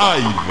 Live.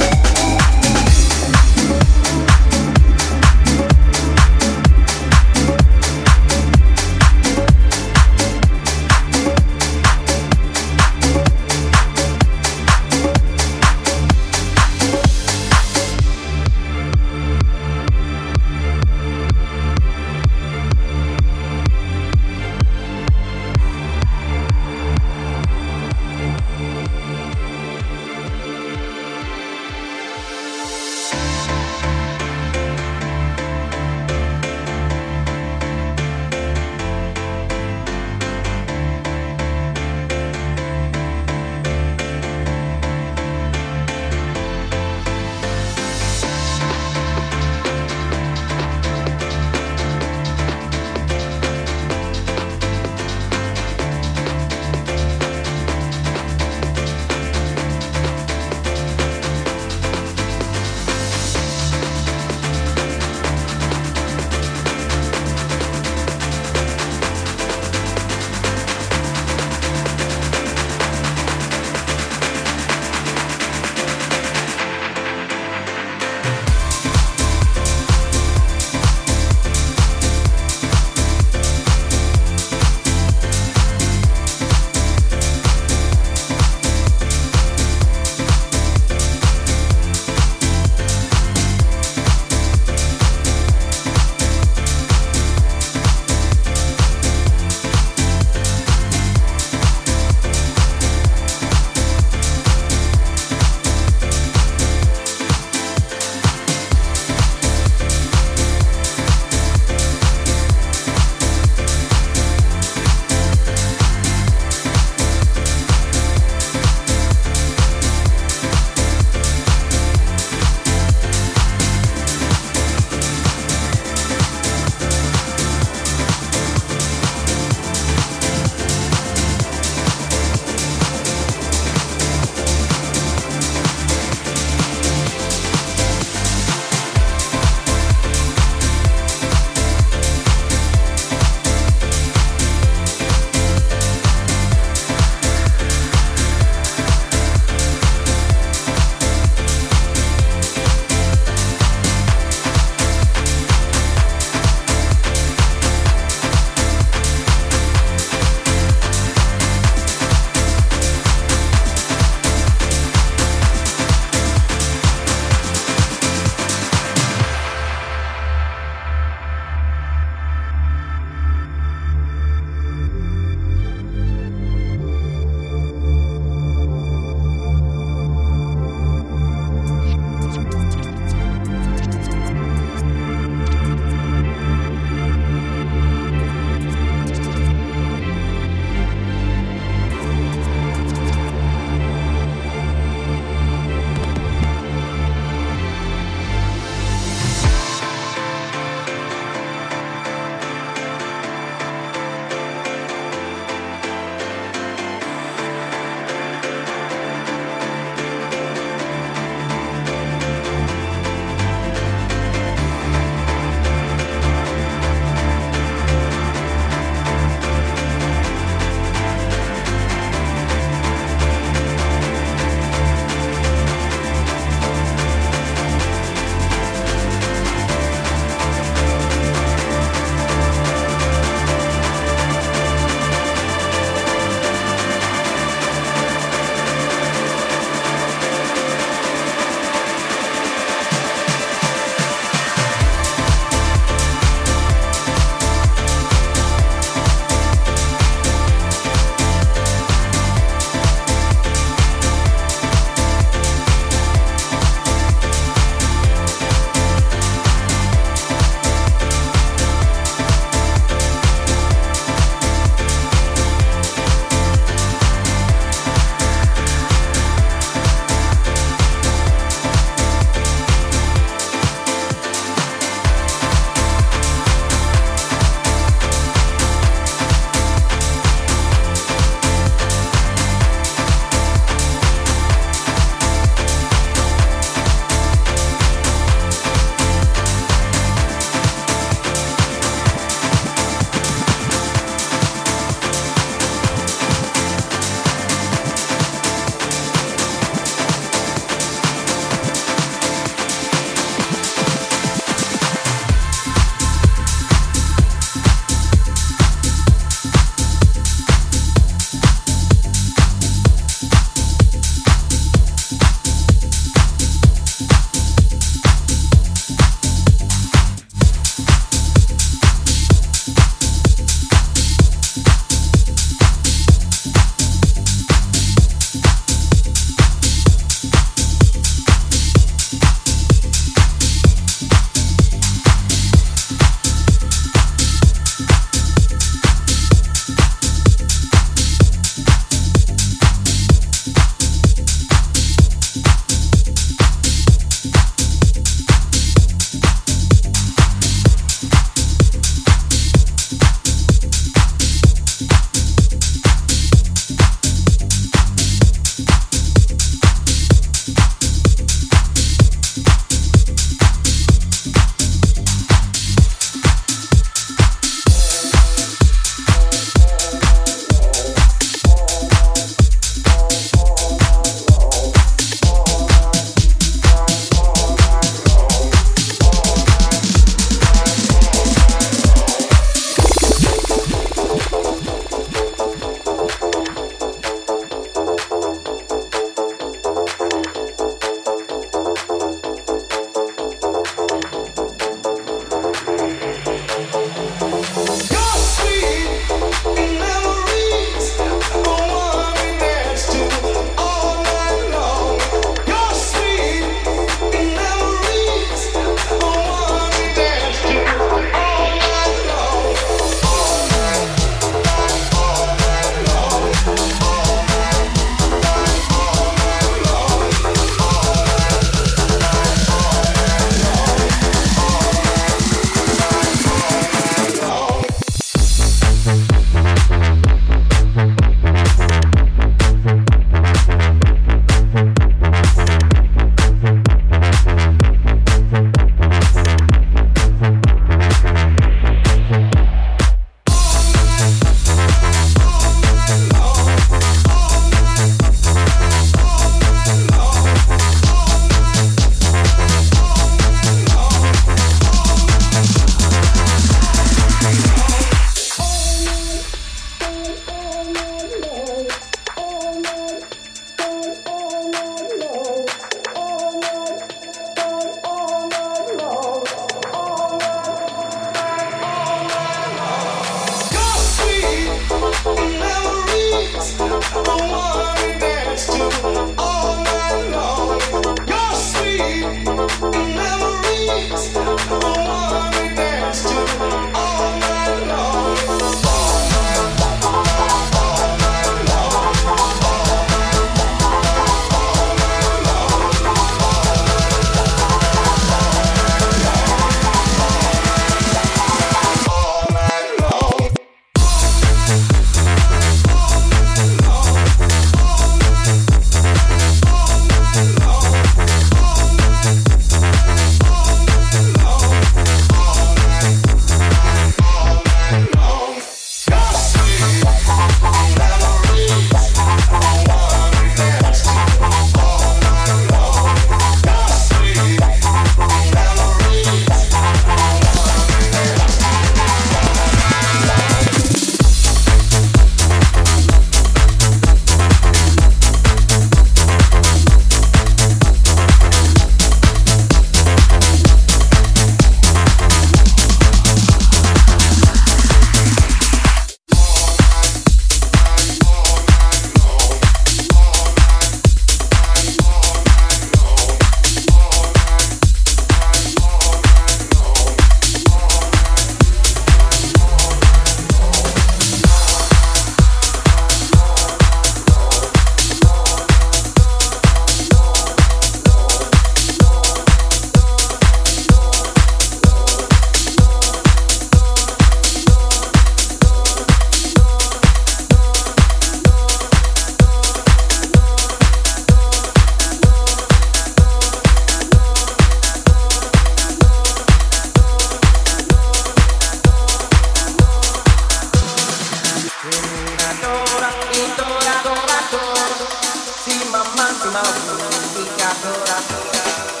See my mind, see my way. We got blood, I